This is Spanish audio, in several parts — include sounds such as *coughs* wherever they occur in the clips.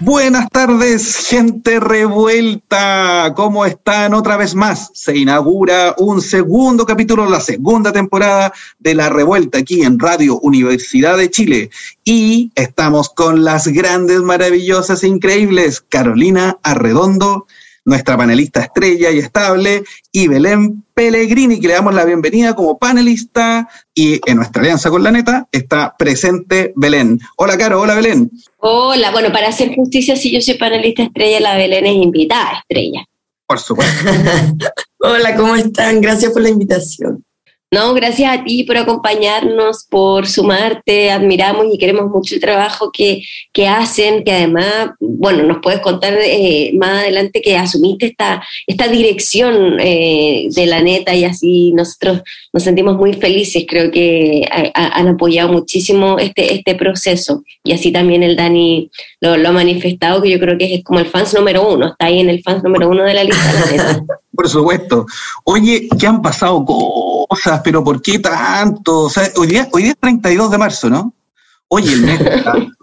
Buenas tardes, gente revuelta. ¿Cómo están? Otra vez más se inaugura un segundo capítulo, la segunda temporada de La Revuelta aquí en Radio Universidad de Chile. Y estamos con las grandes, maravillosas, increíbles Carolina Arredondo nuestra panelista estrella y estable, y Belén Pellegrini, que le damos la bienvenida como panelista, y en nuestra alianza con la neta está presente Belén. Hola, Caro, hola, Belén. Hola, bueno, para hacer justicia, si yo soy panelista estrella, la Belén es invitada estrella. Por supuesto. *laughs* hola, ¿cómo están? Gracias por la invitación. No, gracias a ti por acompañarnos, por sumarte, admiramos y queremos mucho el trabajo que, que hacen, que además, bueno, nos puedes contar eh, más adelante que asumiste esta, esta dirección eh, de la neta y así nosotros nos sentimos muy felices, creo que han apoyado muchísimo este, este proceso y así también el Dani lo, ha manifestado, que yo creo que es como el fans número uno, está ahí en el fans número uno de la lista. La neta. *laughs* Por supuesto. Oye, ¿qué han pasado cosas? ¿Pero por qué tanto? hoy, día, hoy día es 32 de marzo, ¿no? Oye, el mes *laughs*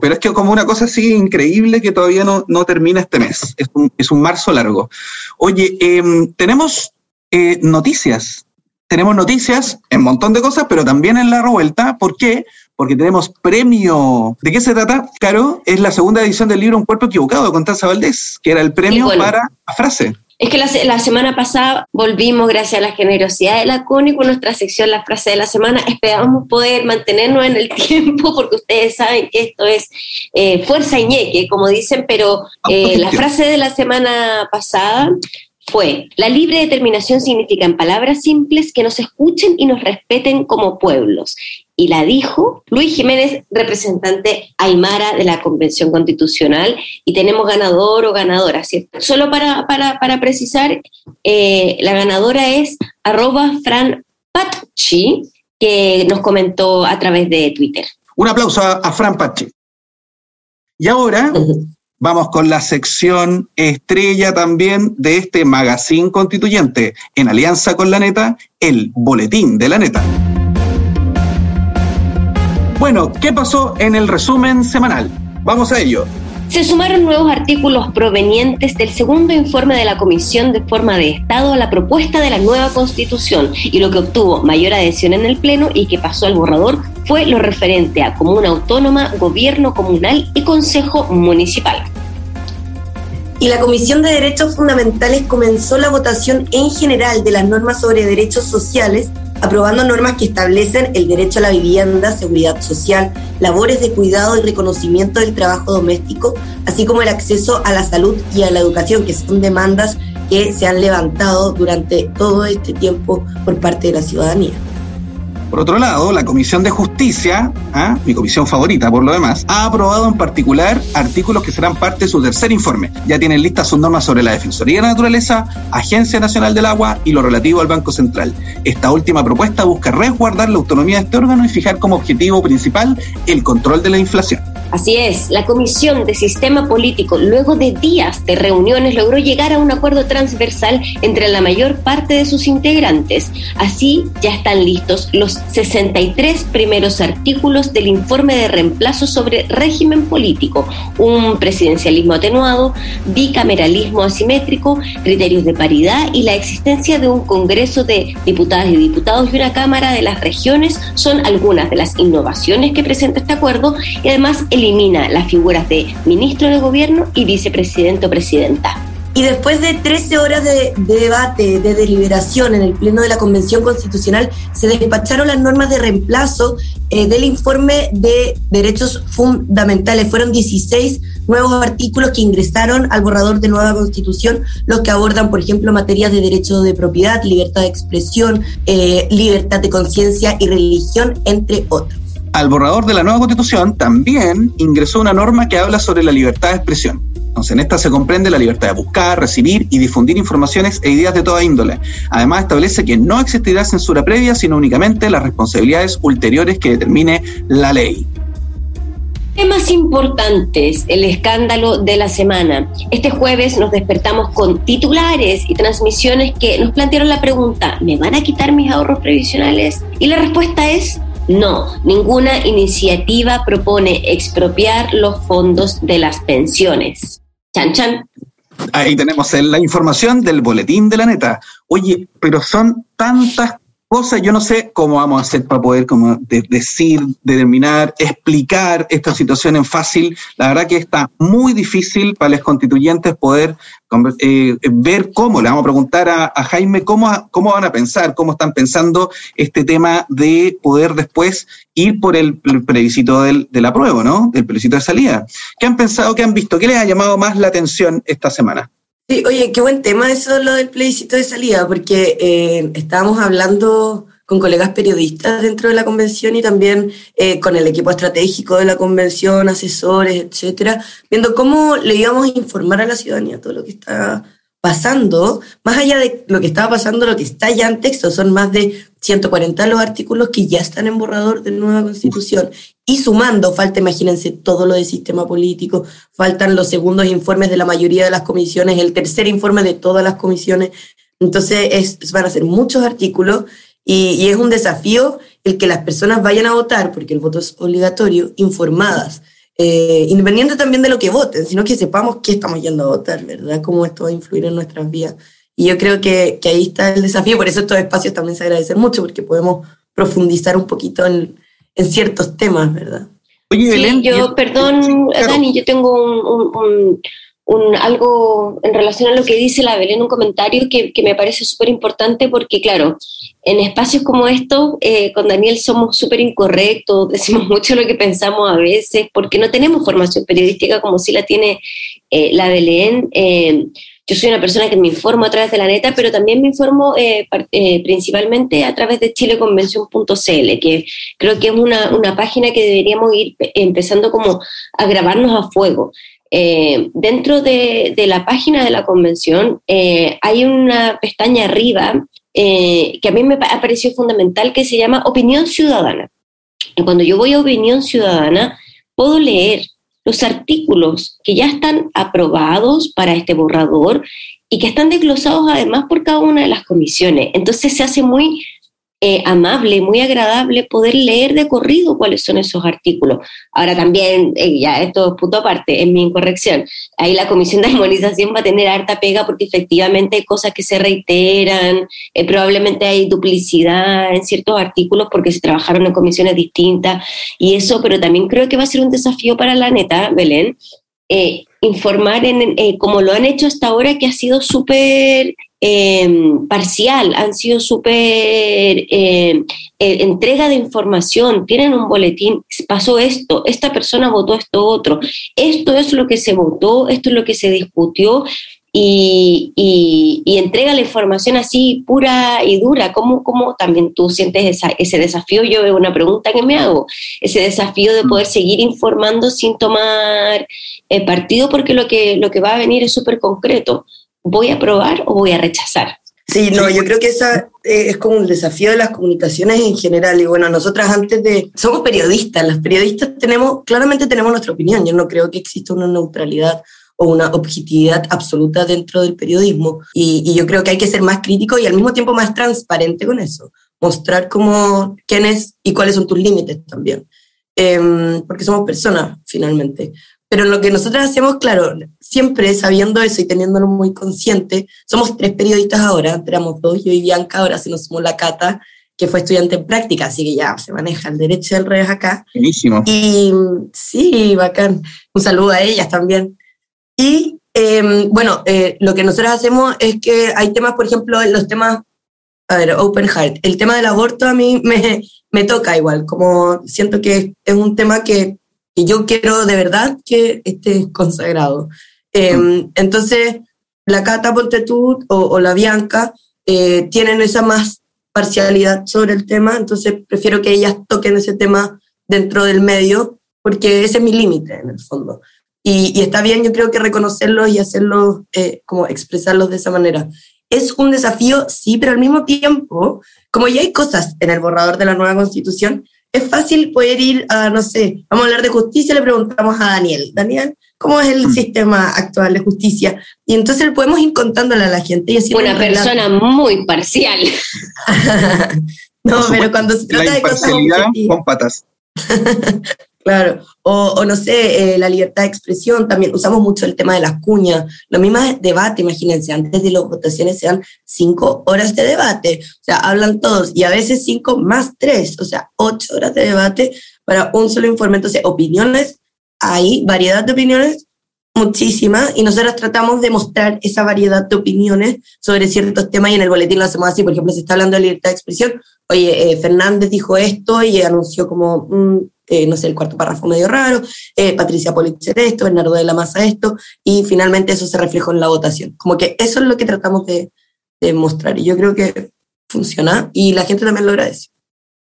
pero es que como una cosa así increíble que todavía no, no termina este mes. Es un, es un marzo largo. Oye, em, tenemos eh, noticias. Tenemos noticias en un montón de cosas, pero también en la revuelta. ¿Por qué? Porque tenemos premio. ¿De qué se trata, Caro? Es la segunda edición del libro Un cuerpo equivocado de Constanza Valdés, que era el premio para la frase. Es que la, semana pasada volvimos, gracias a la generosidad de la CONI, con nuestra sección La Frase de la Semana. Esperamos poder mantenernos en el *laughs* tiempo, porque ustedes saben que esto es eh, fuerza y ñeque, como dicen, pero eh, la frase de la semana pasada fue, la libre determinación significa en palabras simples que nos escuchen y nos respeten como pueblos y la dijo Luis Jiménez, representante aymara de la Convención Constitucional, y tenemos ganador o ganadora, ¿cierto? Solo para, para, precisar, eh, la ganadora es arroba Fran Pachi, que nos comentó a través de Twitter. Un aplauso a, Fran Pachi. Y ahora vamos con la sección estrella también de este magazine constituyente, en alianza con la neta, el Boletín de la Neta. Bueno, ¿qué pasó en el resumen semanal? Vamos a ello. Se sumaron nuevos artículos provenientes del segundo informe de la Comisión de Forma de Estado a la propuesta de la nueva Constitución y lo que obtuvo mayor adhesión en el Pleno y que pasó al borrador fue lo referente a comuna autónoma, gobierno comunal y consejo municipal. Y la Comisión de Derechos Fundamentales comenzó la votación en general de las normas sobre derechos sociales aprobando normas que establecen el derecho a la vivienda, seguridad social, labores de cuidado y reconocimiento del trabajo doméstico, así como el acceso a la salud y a la educación, que son demandas que se han levantado durante todo este tiempo por parte de la ciudadanía. Por otro lado, la Comisión de Justicia, ¿ah? mi comisión favorita por lo demás, ha aprobado en particular artículos que serán parte de su tercer informe. Ya tienen listas sus normas sobre la Defensoría de la Naturaleza, Agencia Nacional del Agua y lo relativo al Banco Central. Esta última propuesta busca resguardar la autonomía de este órgano y fijar como objetivo principal el control de la inflación. Así es, la Comisión de Sistema Político, luego de días de reuniones, logró llegar a un acuerdo transversal entre la mayor parte de sus integrantes. Así ya están listos los 63 primeros artículos del informe de reemplazo sobre régimen político, un presidencialismo atenuado, bicameralismo asimétrico, criterios de paridad y la existencia de un Congreso de Diputadas y Diputados y una Cámara de las Regiones son algunas de las innovaciones que presenta este acuerdo y además el elimina las figuras de ministro de gobierno y vicepresidente o presidenta. Y después de 13 horas de, debate, de deliberación en el Pleno de la Convención Constitucional, se despacharon las normas de reemplazo eh, del informe de derechos fundamentales. Fueron 16 nuevos artículos que ingresaron al borrador de nueva Constitución, los que abordan, por ejemplo, materias de derecho de propiedad, libertad de expresión, eh, libertad de conciencia y religión, entre otros al borrador de la nueva constitución también ingresó una norma que habla sobre la libertad de expresión. Entonces, en esta se comprende la libertad de buscar, recibir y difundir informaciones e ideas de toda índole. Además, establece que no existirá censura previa, sino únicamente las responsabilidades ulteriores que determine la ley. Temas importantes, el escándalo de la semana. Este jueves nos despertamos con titulares y transmisiones que nos plantearon la pregunta, ¿me van a quitar mis ahorros previsionales? Y la respuesta es no, ninguna iniciativa propone expropiar los fondos de las pensiones. Chan, chan. Ahí tenemos la información del boletín de la neta. Oye, pero son tantas cosas, yo no sé cómo vamos a hacer para poder como decir, determinar, explicar esta situación en fácil. La verdad que está muy difícil para los constituyentes poder eh, ver cómo, le vamos a preguntar a, Jaime cómo, cómo van a pensar, cómo están pensando este tema de poder después ir por el, plebiscito del, de la prueba, ¿no? Del plebiscito de salida. ¿Qué han pensado, qué han visto? ¿Qué les ha llamado más la atención esta semana? Sí, oye, qué buen tema eso lo del plebiscito de salida, porque eh, estábamos hablando con colegas periodistas dentro de la convención y también eh, con el equipo estratégico de la convención, asesores, etcétera, viendo cómo le íbamos a informar a la ciudadanía todo lo que está pasando, más allá de lo que estaba pasando, lo que está ya en texto, son más de 140 los artículos que ya están en borrador de nueva constitución. Y sumando, falta, imagínense, todo lo del sistema político, faltan los segundos informes de la mayoría de las comisiones, el tercer informe de todas las comisiones. Entonces, es, van a ser muchos artículos y, y es un desafío el que las personas vayan a votar, porque el voto es obligatorio, informadas eh, independiente también de lo que voten, sino que sepamos qué estamos yendo a votar, ¿verdad? Cómo esto va a influir en nuestras vidas. Y yo creo que, que ahí está el desafío, por eso estos espacios también se agradecen mucho, porque podemos profundizar un poquito en, en ciertos temas, ¿verdad? Oye, sí, yo, perdón, Dani, yo tengo un, un, algo en relación a lo que dice la Belén, un comentario que, que me parece súper importante porque, claro, en espacios como estos, eh, con Daniel somos súper incorrectos, *laughs* decimos mucho lo que pensamos a veces, porque no tenemos formación periodística como si la tiene eh, la Belén. Eh, yo soy una persona que me informo a través de la neta, pero también me informo principalmente a través de chileconvención.cl, que creo que es una, una, página que deberíamos ir empezando como a grabarnos a fuego. Dentro de, de, la página de la convención hay una pestaña arriba eh, que a mí me ha fundamental, que se llama Opinión Ciudadana. Y cuando yo voy a Opinión Ciudadana, puedo leer los artículos que ya están aprobados para este borrador y que están desglosados además por cada una de las comisiones. Entonces se hace muy eh, amable, muy agradable poder leer de corrido cuáles son esos artículos. Ahora también, eh, ya esto es punto aparte, es mi incorrección. Ahí la comisión de armonización va a tener harta pega porque efectivamente hay cosas que se reiteran, eh, probablemente hay duplicidad en ciertos artículos porque se trabajaron en comisiones distintas y eso, pero también creo que va a ser un desafío para la neta, Belén, informar en, como lo han hecho hasta ahora, que ha sido súper Em, parcial, han sido súper eh, entrega de información, tienen un boletín, pasó esto, esta persona votó esto otro, esto es lo que se votó, esto es lo que se discutió y, y, entrega la información así pura y dura. ¿Cómo, cómo también tú sientes ese desafío? Yo veo una pregunta que me hago, ese desafío de poder seguir informando sin tomar eh, partido porque lo que, lo que va a venir es súper concreto. ¿voy a aprobar o voy a rechazar? Sí, no, yo creo que esa eh, es como un desafío de las comunicaciones en general. Y bueno, nosotras antes de... Somos periodistas, las periodistas tenemos, claramente tenemos nuestra opinión. Yo no creo que exista una neutralidad o una objetividad absoluta dentro del periodismo. Y, yo creo que hay que ser más crítico y al mismo tiempo más transparente con eso. Mostrar cómo, quién es y cuáles son tus límites también. Em, porque somos personas, finalmente. Pero lo que nosotros hacemos, claro, siempre sabiendo eso y teniéndolo muy consciente, somos tres periodistas ahora, éramos dos, yo y Bianca, ahora se nos sumó la Cata, que fue estudiante en práctica, así que ya se maneja el derecho del revés acá. Buenísimo. Y sí, bacán. Un saludo a ellas también. Y em, bueno, eh, lo que nosotros hacemos es que hay temas, por ejemplo, los temas, a ver, Open Heart. El tema del aborto a mí me, me toca igual, como siento que es un tema que y yo quiero de verdad que esté consagrado. Em, entonces, la Cata Ponte o, la Bianca eh, tienen esa más parcialidad sobre el tema, entonces prefiero que ellas toquen ese tema dentro del medio, porque ese es mi límite en el fondo. Y, está bien, yo creo que reconocerlos y hacerlos, eh, como expresarlos de esa manera. Es un desafío, sí, pero al mismo tiempo, como ya hay cosas en el borrador de la nueva constitución, es fácil poder ir a, no sé, vamos a hablar de justicia, le preguntamos a Daniel, Daniel, ¿cómo es el mm. sistema actual de justicia? Y entonces le podemos ir contándole a la gente y así. Una persona muy parcial. *laughs* no, pero *laughs* cuando se trata de cosas con patas. *laughs* Claro, o, no sé, eh, la libertad de expresión, también usamos mucho el tema de las cuñas. Lo mismo es debate, imagínense, antes de las votaciones se dan cinco horas de debate, o sea, hablan todos, y a veces cinco más tres, o sea, ocho horas de debate para un solo informe. Entonces, opiniones, hay variedad de opiniones, muchísimas, y nosotros tratamos de mostrar esa variedad de opiniones sobre ciertos temas, y en el boletín lo hacemos así, por ejemplo, se está hablando de libertad de expresión, oye, eh, Fernández dijo esto y anunció como... Mm, eh, no sé, el cuarto párrafo medio raro, eh, Patricia Politzer esto, Bernardo de la Maza esto, y finalmente eso se reflejó en la votación. Como que eso es lo que tratamos de, de mostrar, y yo creo que funciona, y la gente también lo agradece.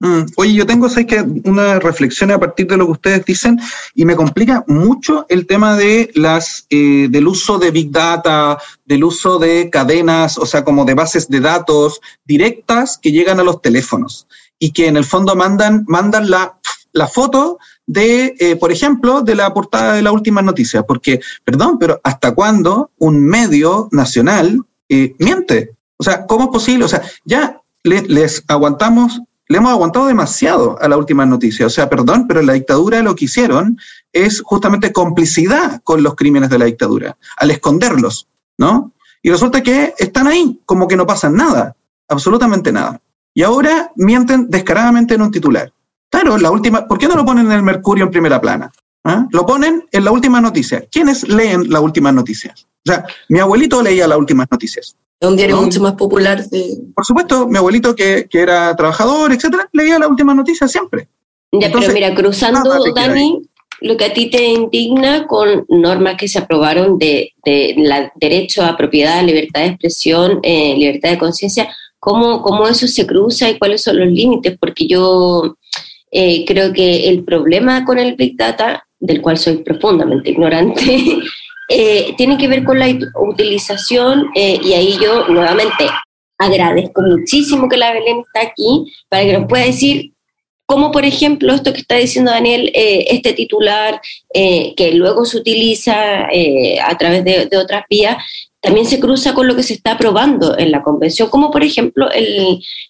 Mm, oye, yo tengo ¿sabes que una reflexión a partir de lo que ustedes dicen y me complica mucho el tema de las eh, del uso de big data, del uso de cadenas, o sea, como de bases de datos directas que llegan a los teléfonos y que en el fondo mandan mandan la la foto de, eh, por ejemplo, de la portada de la última noticia, porque, perdón, pero ¿hasta cuándo un medio nacional eh, miente? O sea, ¿cómo es posible? O sea, ya les aguantamos, le hemos aguantado demasiado a la última noticia. O sea, perdón, pero la dictadura lo que hicieron es justamente complicidad con los crímenes de la dictadura, al esconderlos, ¿no? Y resulta que están ahí, como que no pasa nada, absolutamente nada. Y ahora mienten descaradamente en un titular. Claro, la última, ¿por qué no lo ponen en el Mercurio en primera plana? ¿Ah? Lo ponen en la última noticia. ¿Quiénes leen las últimas noticias? O sea, mi abuelito leía las últimas noticias. Es un diario mucho más popular. Por supuesto, mi abuelito que, que, era trabajador, etcétera, leía las últimas noticias siempre. Ya, pero mira, cruzando, Dani, lo que a ti te indigna con normas que se aprobaron de, de la derecho a propiedad, libertad de expresión, eh, libertad de conciencia, ¿cómo, ¿cómo eso se cruza y cuáles son los límites? Porque yo eh, creo que el problema con el Big Data, del cual soy profundamente ignorante, *laughs* eh, tiene que ver con la utilización eh, y ahí yo nuevamente agradezco muchísimo que la Belén está aquí para que nos pueda decir cómo, por ejemplo, esto que está diciendo Daniel, este titular que luego se utiliza a través de, otras vías, también se cruza con lo que se está aprobando en la convención, como por ejemplo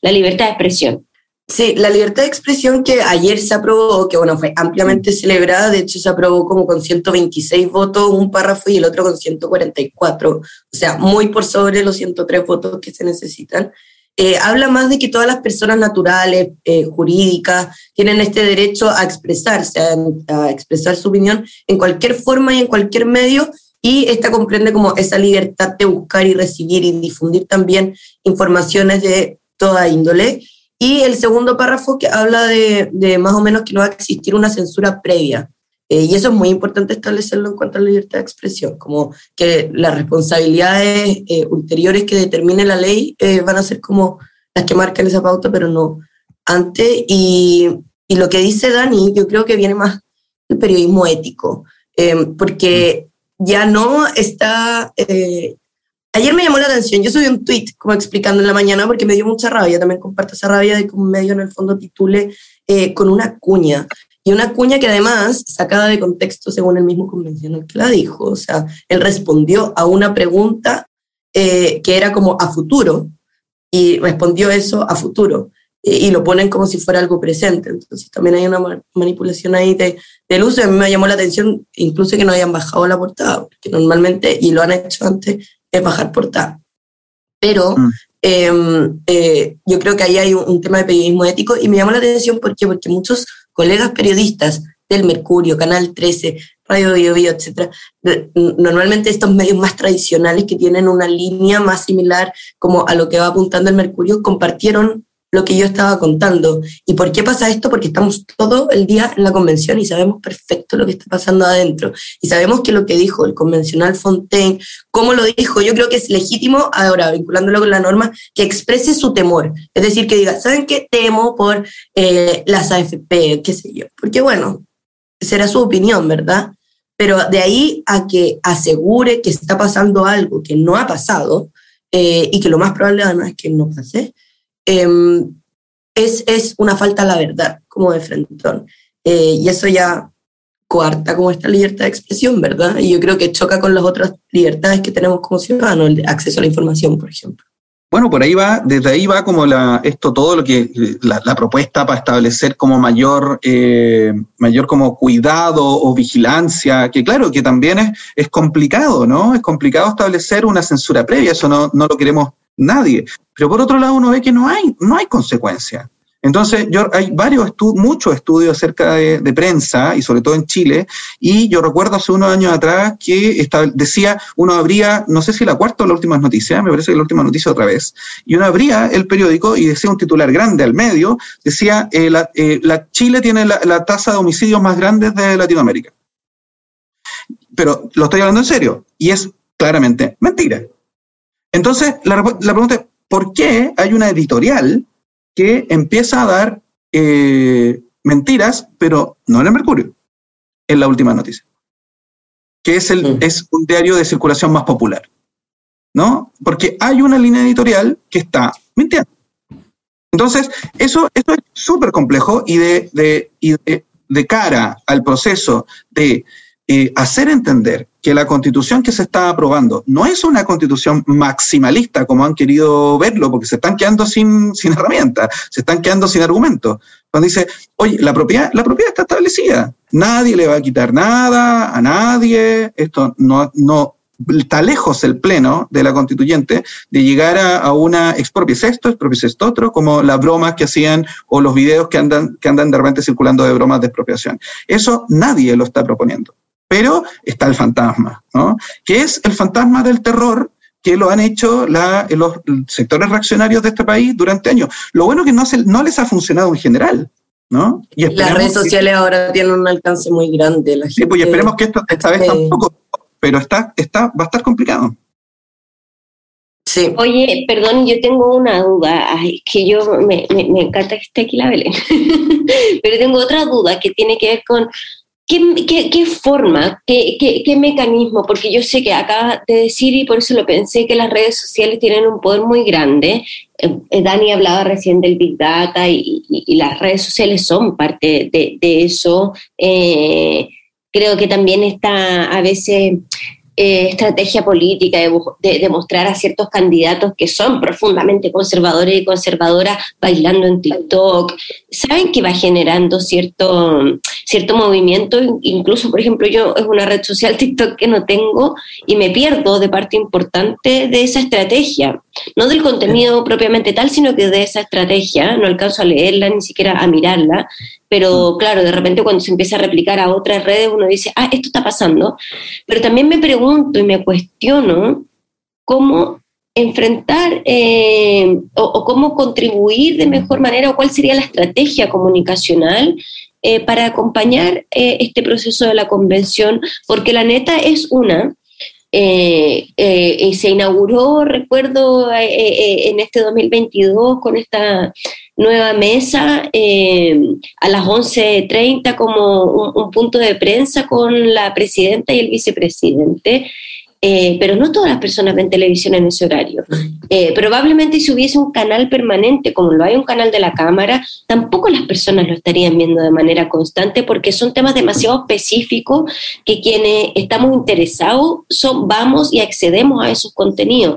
la libertad de expresión. Sí, la libertad de expresión que ayer se aprobó, que bueno, fue ampliamente celebrada, de hecho se aprobó como con 126 votos un párrafo y el otro con 144, o sea, muy por sobre los 103 votos que se necesitan. Eh, habla más de que todas las personas naturales, eh, jurídicas, tienen este derecho a expresarse, a, a, expresar su opinión en cualquier forma y en cualquier medio, y esta comprende como esa libertad de buscar y recibir y difundir también informaciones de toda índole. Y el segundo párrafo que habla de, de más o menos que no va a existir una censura previa. Eh, y eso es muy importante establecerlo en cuanto a la libertad de expresión, como que las responsabilidades eh, ulteriores que determine la ley eh, van a ser como las que marcan esa pauta, pero no antes. Y, y, lo que dice Dani, yo creo que viene más del periodismo ético, porque ya no está Ayer me llamó la atención, yo subí un tweet como explicando en la mañana porque me dio mucha rabia, también comparto esa rabia de que un medio en el fondo titule eh, con una cuña. Y una cuña que además, sacada de contexto según el mismo convencional que la dijo, o sea, él respondió a una pregunta eh, que era como a futuro y respondió eso a futuro y lo ponen como si fuera algo presente. Entonces también hay una manipulación ahí de, del uso. A mí me llamó la atención incluso que no hayan bajado la portada, porque normalmente, y lo han hecho antes, es bajar portada. Pero mm. em, eh, yo creo que ahí hay un, tema de periodismo ético y me llamó la atención porque, porque muchos colegas periodistas del Mercurio, Canal 13, Radio Bio, Bio etc. Normalmente estos medios más tradicionales que tienen una línea más similar como a lo que va apuntando el Mercurio, compartieron lo que yo estaba contando. ¿Y por qué pasa esto? Porque estamos todo el día en la convención y sabemos perfecto lo que está pasando adentro. Y sabemos que lo que dijo el convencional Fontaine, cómo lo dijo, yo creo que es legítimo, ahora vinculándolo con la norma, que exprese su temor. Es decir, que diga, ¿saben qué temo por eh, las AFP, qué sé yo? Porque bueno, será su opinión, ¿verdad? pero de ahí a que asegure que está pasando algo que no ha pasado eh, y que lo más probable además es que no pase, em, es, es una falta a la verdad, como de frentón. Eh, y eso ya coarta como esta libertad de expresión, ¿verdad? Y yo creo que choca con las otras libertades que tenemos como ciudadanos, el acceso a la información, por ejemplo. Bueno, por ahí va, desde ahí va como la, esto, todo lo que, la, propuesta para establecer como mayor, eh, mayor como cuidado o vigilancia, que claro, que también es, es complicado, ¿no? Es complicado establecer una censura previa, eso no, no lo queremos nadie. Pero por otro lado uno ve que no hay, no hay consecuencia. Entonces, yo, hay varios muchos estudios acerca de, prensa, y sobre todo en Chile, y yo recuerdo hace unos años atrás que decía, uno abría, no sé si la cuarta o la última noticia, me parece que la última noticia otra vez, y uno abría el periódico y decía un titular grande al medio, decía, eh, eh, la, Chile tiene la, tasa de homicidios más grande de Latinoamérica. Pero lo estoy hablando en serio, y es claramente mentira. Entonces, la, la pregunta es, ¿por qué hay una editorial que empieza a dar eh, mentiras, pero no en el Mercurio, en la última noticia, que es, el, es un diario de circulación más popular, ¿no? Porque hay una línea editorial que está mintiendo. Entonces, eso, eso es súper complejo y, de, de, y de, cara al proceso de hacer entender que la constitución que se está aprobando no es una constitución maximalista como han querido verlo, porque se están quedando sin, sin herramientas, se están quedando sin argumentos. Cuando dice, oye, la propiedad, la propiedad está establecida, nadie le va a quitar nada a nadie, esto no, no está lejos el pleno de la constituyente de llegar a, una expropies esto, expropies esto otro, como las bromas que hacían o los videos que andan, que andan de repente circulando de bromas de expropiación. Eso nadie lo está proponiendo. Pero está el fantasma, ¿no? Que es el fantasma del terror que lo han hecho los sectores reaccionarios de este país durante años. Lo bueno es que no, no les ha funcionado en general. ¿no? Y Las redes sociales ahora tienen un alcance muy grande. sí, pues esperemos que esto esta vez tampoco, pero está, está, va a estar complicado. Sí. Oye, perdón, yo tengo una duda, es que yo me, me, me, encanta que esté aquí la Belén, *laughs* pero tengo otra duda que tiene que ver con ¿Qué, forma, qué, qué, mecanismo? Porque yo sé que acaba de decir, y por eso lo pensé, que las redes sociales tienen un poder muy grande. Eh, eh, Dani hablaba recién del Big Data y, las redes sociales son parte de, eso. Eh, creo que también está a veces eh, estrategia política de, demostrar a ciertos candidatos que son profundamente conservadores y conservadoras bailando en TikTok. Saben que va generando cierto, cierto movimiento, incluso, por ejemplo, yo es una red social TikTok que no tengo y me pierdo de parte importante de esa estrategia, no del contenido propiamente tal, sino que de esa estrategia, no alcanzo a leerla ni siquiera a mirarla, pero claro, de repente cuando se empieza a replicar a otras redes uno dice, ah, esto está pasando, pero también me pregunto y me cuestiono cómo enfrentar eh, o, cómo contribuir de mejor manera o cuál sería la estrategia comunicacional eh, para acompañar eh, este proceso de la convención, porque la neta es una, y se inauguró, recuerdo, en este 2022 con esta nueva mesa eh, a las 11.30 como un, punto de prensa con la presidenta y el vicepresidente. Eh, pero no todas las personas ven televisión en ese horario. Eh, probablemente si hubiese un canal permanente, como lo hay un canal de la Cámara, tampoco las personas lo estarían viendo de manera constante porque son temas demasiado específicos que quienes estamos interesados son, vamos y accedemos a esos contenidos.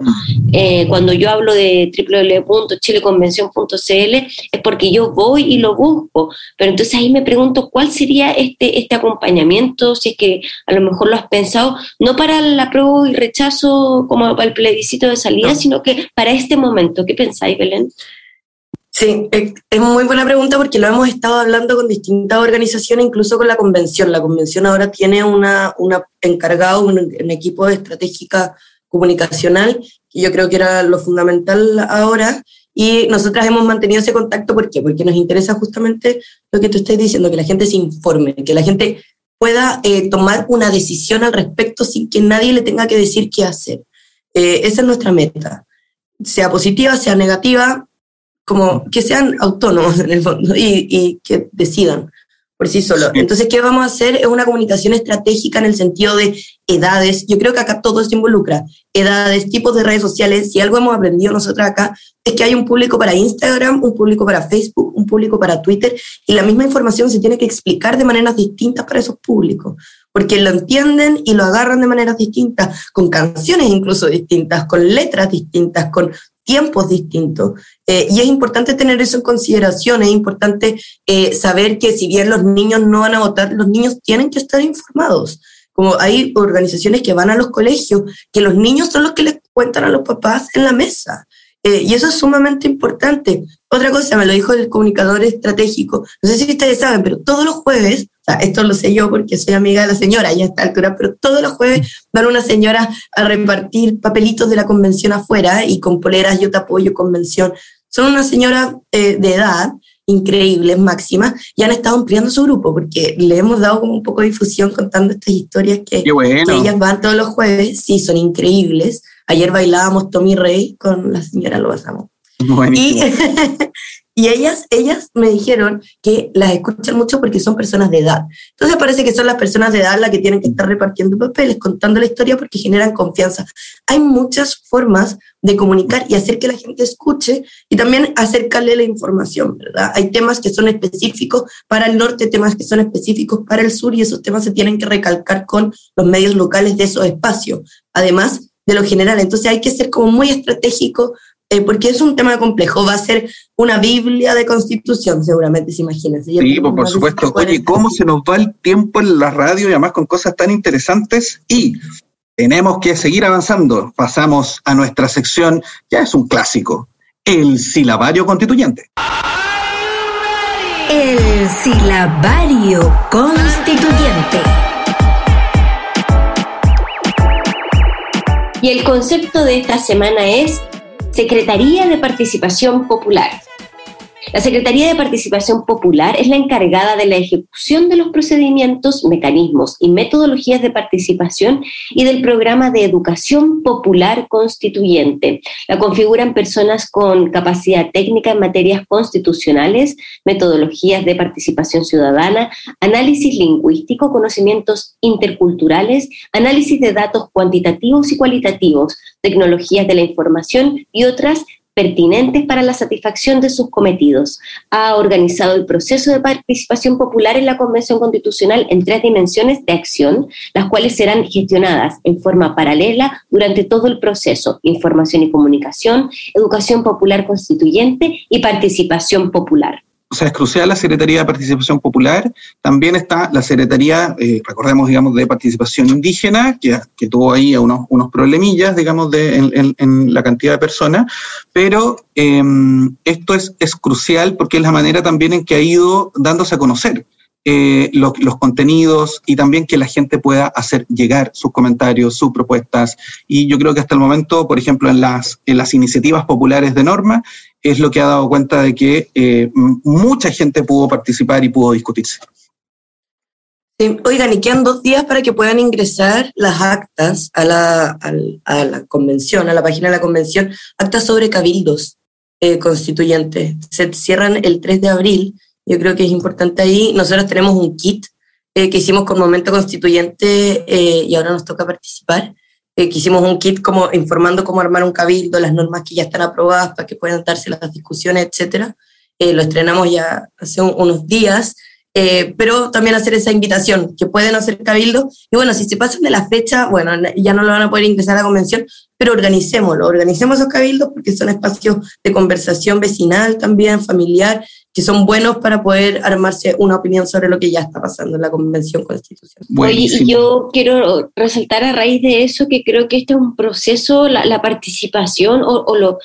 Eh, cuando yo hablo de www.chileconvención.cl es porque yo voy y lo busco, pero entonces ahí me pregunto cuál sería este, este acompañamiento, si es que a lo mejor lo has pensado, no para la prueba y rechazo como para el plebiscito de salida, sino que para este momento. ¿Qué pensáis, Belén? Sí, es muy buena pregunta porque lo hemos estado hablando con distintas organizaciones, incluso con la convención. La convención ahora tiene una, una encargado, un, equipo de estratégica comunicacional, que yo creo que era lo fundamental ahora, y nosotras hemos mantenido ese contacto, ¿por qué? Porque nos interesa justamente lo que tú estás diciendo, que la gente se informe, que la gente pueda eh, tomar una decisión al respecto sin que nadie le tenga que decir qué hacer. Eh, esa es nuestra meta. Sea positiva, sea negativa, como que sean autónomos *laughs* en el fondo y, que decidan. por sí solo. Entonces, ¿qué vamos a hacer? Es una comunicación estratégica en el sentido de edades. Yo creo que acá todo se involucra. Edades, tipos de redes sociales. Si algo hemos aprendido nosotros acá es que hay un público para Instagram, un público para Facebook, un público para Twitter y la misma información se tiene que explicar de maneras distintas para esos públicos, porque lo entienden y lo agarran de maneras distintas, con canciones incluso distintas, con letras distintas, con tiempos distintos. Eh, y es importante tener eso en consideración, es importante eh, saber que si bien los niños no van a votar, los niños tienen que estar informados. Como hay organizaciones que van a los colegios, que los niños son los que les cuentan a los papás en la mesa. Eh, y eso es sumamente importante. Otra cosa, me lo dijo el comunicador estratégico, no sé si ustedes saben, pero todos los jueves, esto lo sé yo porque soy amiga de la señora ya a esta altura, pero todos los jueves van una señora a repartir papelitos de la convención afuera y con poleras yo te apoyo convención. Son una señora eh, de edad increíbles, máximas, y han estado ampliando su grupo porque le hemos dado como un poco de difusión contando estas historias que, que ellas van todos los jueves, sí, son increíbles. Ayer bailábamos Tommy Rey con la señora Lo Y, *laughs* y ellas, ellas me dijeron que las escuchan mucho porque son personas de edad. Entonces parece que son las personas de edad las que tienen que estar repartiendo papeles, contando la historia porque generan confianza. Hay muchas formas de comunicar y hacer que la gente escuche y también acercarle la información, ¿verdad? Hay temas que son específicos para el norte, temas que son específicos para el sur y esos temas se tienen que recalcar con los medios locales de esos espacios. Además, de lo general. Entonces hay que ser como muy estratégico eh, porque es un tema complejo. Va a ser una Biblia de constitución, seguramente, se imagina. Sí, pues, por supuesto. Oye, ¿cómo se nos va el tiempo en la radio y además con cosas tan interesantes? Y tenemos que seguir avanzando. Pasamos a nuestra sección, ya es un clásico, el silabario constituyente. El silabario constituyente. Y el concepto de esta semana es Secretaría de Participación Popular. La Secretaría de Participación Popular es la encargada de la ejecución de los procedimientos, mecanismos y metodologías de participación y del programa de educación popular constituyente. La configuran personas con capacidad técnica en materias constitucionales, metodologías de participación ciudadana, análisis lingüístico, conocimientos interculturales, análisis de datos cuantitativos y cualitativos, tecnologías de la información y otras pertinentes para la satisfacción de sus cometidos. Ha organizado el proceso de participación popular en la Convención Constitucional en tres dimensiones de acción, las cuales serán gestionadas en forma paralela durante todo el proceso, información y comunicación, educación popular constituyente y participación popular o sea, es crucial la Secretaría de Participación Popular. También está la Secretaría, eh, recordemos, digamos, de Participación Indígena, que, que tuvo ahí unos, unos problemillas, digamos, de, en, en, la cantidad de personas. Pero em, esto es, es crucial porque es la manera también en que ha ido dándose a conocer. Eh, los, contenidos y también que la gente pueda hacer llegar sus comentarios, sus propuestas. Y yo creo que hasta el momento, por ejemplo, en las, en las iniciativas populares de norma, es lo que ha dado cuenta de que eh, mucha gente pudo participar y pudo discutirse. oigan, y quedan dos días para que puedan ingresar las actas a la, a, la convención, a la página de la convención, actas sobre cabildos eh, constituyentes. Se cierran el 3 de abril yo creo que es importante ahí. Nosotros tenemos un kit eh, que hicimos con Momento Constituyente eh, y ahora nos toca participar. Eh, que hicimos un kit como informando cómo armar un cabildo, las normas que ya están aprobadas para que puedan darse las discusiones, etcétera. lo estrenamos ya hace unos días. pero también hacer esa invitación, que pueden hacer cabildo. Y bueno, si se pasan de la fecha, bueno, ya no lo van a poder ingresar a la convención, pero organicémoslo, organicemos esos cabildos porque son espacios de conversación vecinal también, familiar, que son buenos para poder armarse una opinión sobre lo que ya está pasando en la Convención Constitucional. Oye, y yo quiero resaltar a raíz de eso que creo que este es un proceso, la, participación o, lo,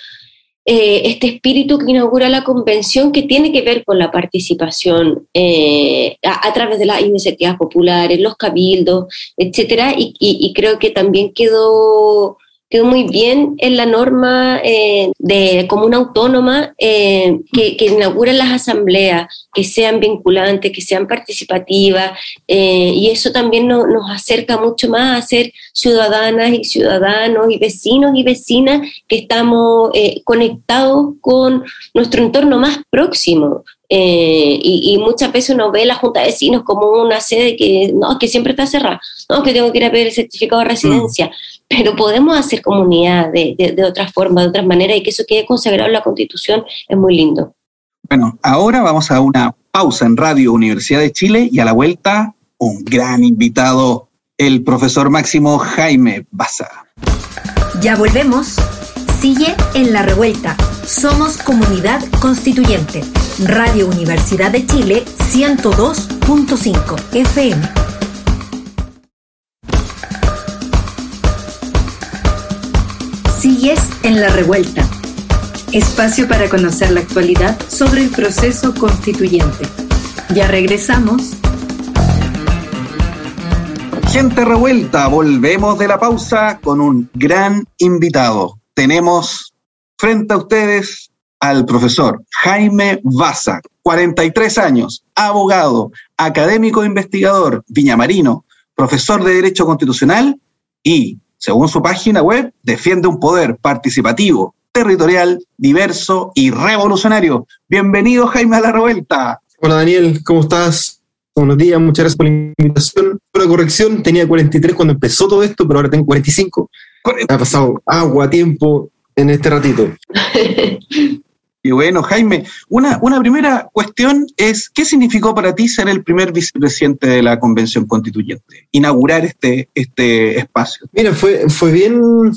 eh, este espíritu que inaugura la convención que tiene que ver con la participación eh, a, través de las iniciativas populares, los cabildos, etcétera, y creo que también quedó quedó muy bien en la norma eh, de comuna autónoma eh, que, que inauguran las asambleas, que sean vinculantes, que sean participativas, eh, y eso también nos acerca mucho más a ser ciudadanas y ciudadanos y vecinos y vecinas que estamos conectados con nuestro entorno más próximo, Eh, y, muchas veces uno ve la Junta de Vecinos como una sede que no, que siempre está cerrada, no, que tengo que ir a pedir el certificado de residencia, mm. pero podemos hacer comunidad de, de, de otra forma, de otra manera, y que eso quede consagrado en la Constitución es muy lindo. Bueno, ahora vamos a una pausa en Radio Universidad de Chile y a la vuelta un gran invitado, el profesor Máximo Jaime Baza. Ya volvemos. Sigue en la revuelta. Somos comunidad constituyente. Radio Universidad de Chile 102.5 FM. Sigues en la revuelta. Espacio para conocer la actualidad sobre el proceso constituyente. Ya regresamos. Gente revuelta, volvemos de la pausa con un gran invitado tenemos frente a ustedes al profesor Jaime Baza, 43 años, abogado, académico investigador, viñamarino, profesor de Derecho Constitucional y, según su página web, defiende un poder participativo, territorial, diverso y revolucionario. Bienvenido, Jaime, a la revuelta. Hola, Daniel, ¿cómo estás? Buenos días, muchas gracias por la invitación. La corrección, tenía 43 cuando empezó todo esto, pero ahora tengo 45. Ha pasado agua, tiempo en este ratito. *laughs* Y bueno, Jaime, una, una primera cuestión es, ¿qué significó para ti ser el primer vicepresidente de la Convención Constituyente? Inaugurar este, este espacio. Mira, fue, fue bien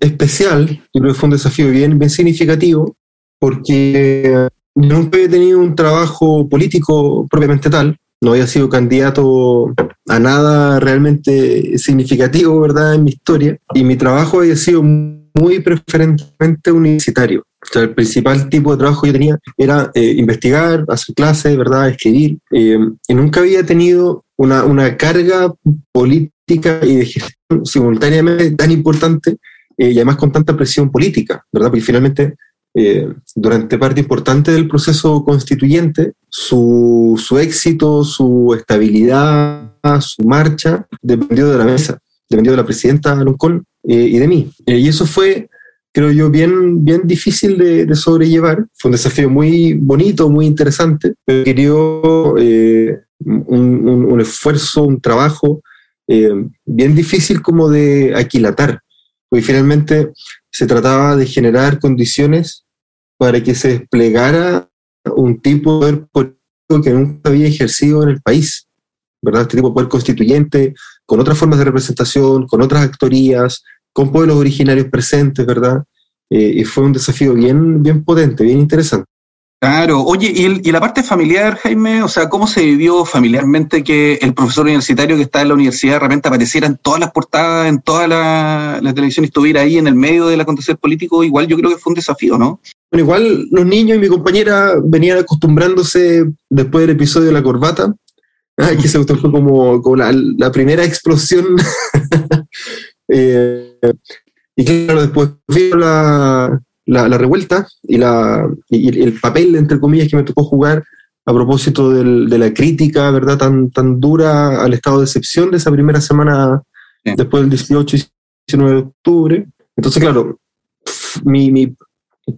especial, yo fue un desafío bien, bien significativo, porque nunca había tenido un trabajo político propiamente tal, no había sido candidato a nada realmente significativo, ¿verdad?, en mi historia. Y mi trabajo había sido muy preferentemente universitario. O sea, el principal tipo de trabajo que tenía era eh, investigar, hacer clases, ¿verdad?, escribir. Eh, y nunca había tenido una, una, carga política y de gestión simultáneamente tan importante eh, y además con tanta presión política, ¿verdad? Porque finalmente eh, durante parte importante del proceso constituyente, su, su, éxito, su estabilidad, su marcha, dependió de la mesa, dependió de la presidenta Loncón eh, y de mí. Eh, y eso fue, creo yo, bien, bien difícil de, sobrellevar. Fue un desafío muy bonito, muy interesante, pero requirió un, un, esfuerzo, un trabajo bien difícil como de aquilatar, porque finalmente se trataba de generar condiciones para que se desplegara un tipo de poder político que nunca había ejercido en el país, ¿verdad? Este tipo de poder constituyente, con otras formas de representación, con otras actorías, con pueblos originarios presentes, ¿verdad? Eh, y fue un desafío bien, bien potente, bien interesante. Claro, oye, ¿y, la parte familiar, Jaime? O sea, ¿cómo se vivió familiarmente que el profesor universitario que está en la universidad de repente apareciera en todas las portadas, en toda la, la televisión y estuviera ahí en el medio del acontecer político? Igual yo creo que fue un desafío, ¿no? Bueno, igual los niños y mi compañera venían acostumbrándose después del episodio de la corbata, *laughs* que se fue como, como la, primera explosión. *laughs* Eh, y claro, después vino la, la, revuelta y, la, y el papel, entre comillas, que me tocó jugar a propósito del, de la crítica, ¿verdad?, tan, tan dura al estado de excepción de esa primera semana después del 18 y 19 de octubre. Entonces, claro, mi, mi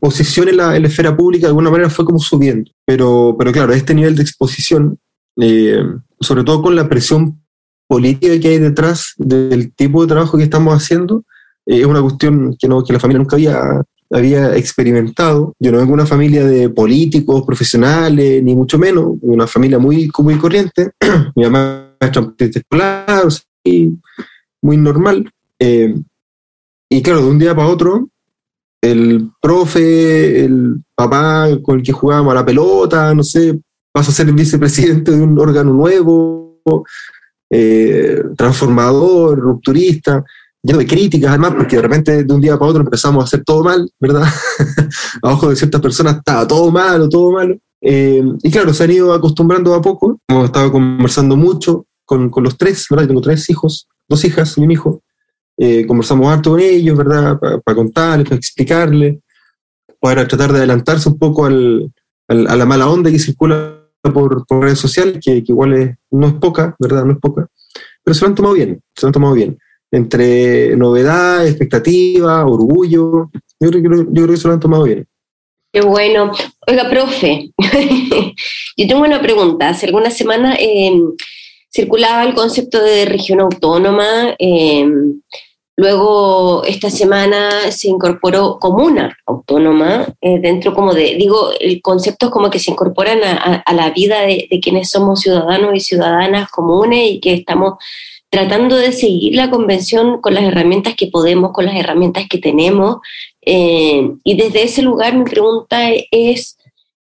posición en la, esfera pública de alguna manera fue como subiendo. Pero, pero claro, este nivel de exposición, eh, sobre todo con la presión política que hay detrás del tipo de trabajo que estamos haciendo, es una cuestión que, no, que la familia nunca había, había experimentado. Yo no vengo de una familia de políticos, profesionales, ni mucho menos, una familia muy común y corriente. *clears throat* Mi mamá es transportista escolar, muy normal. Eh, y claro, de un día para otro, el profe, el papá con el que jugábamos a la pelota, no sé, vas a ser vicepresidente de un órgano nuevo, eh, transformador, rupturista, lleno de críticas además, porque de repente de un día para otro empezamos a hacer todo mal, ¿verdad? *laughs* a ojos de ciertas personas estaba todo malo, todo malo. Eh, y claro, se han ido acostumbrando a poco. Hemos estado conversando mucho con, con los tres, ¿verdad? Yo tengo tres hijos, dos hijas y un hijo. Eh, conversamos harto con ellos, ¿verdad? Para contarles, para explicarles, para tratar de adelantarse un poco al, a la mala onda que circula por, redes sociales, que, igual no es poca, ¿verdad? No es poca. Pero se lo han tomado bien, se lo han tomado bien. Entre novedad, expectativa, orgullo, yo creo, yo creo que se lo han tomado bien. Qué bueno. Oiga, profe, *laughs* yo tengo una pregunta. Hace algunas semanas eh, circulaba el concepto de región autónoma. Eh, luego, esta semana se incorporó comuna autónoma, eh, dentro como de, digo, el concepto es como que se incorporan a, la vida de, quienes somos ciudadanos y ciudadanas comunes y que estamos tratando de seguir la convención con las herramientas que podemos, con las herramientas que tenemos. Eh, y desde ese lugar mi pregunta es,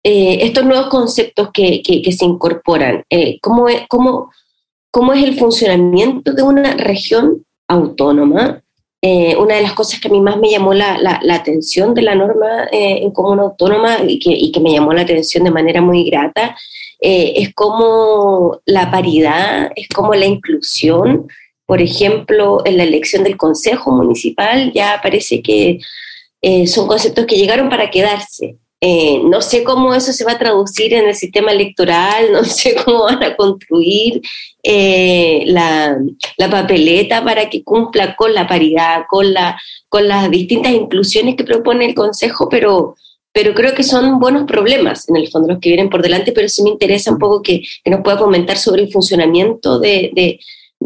eh, estos nuevos conceptos que, se incorporan, eh, ¿cómo, es, cómo, ¿cómo es el funcionamiento de una región autónoma? una de las cosas que a mí más me llamó la, atención de la norma en común autónoma y que, me llamó la atención de manera muy grata eh, es como la paridad, es como la inclusión. Por ejemplo, en la elección del Consejo Municipal ya parece que eh, son conceptos que llegaron para quedarse. Eh, no sé cómo eso se va a traducir en el sistema electoral, *laughs* no sé cómo van a construir la, la, papeleta para que cumpla con la paridad, con, la, con las distintas inclusiones que propone el Consejo, pero pero creo que son buenos problemas en el fondo los que vienen por delante, pero sí me interesa un poco que, nos pueda comentar sobre el funcionamiento de,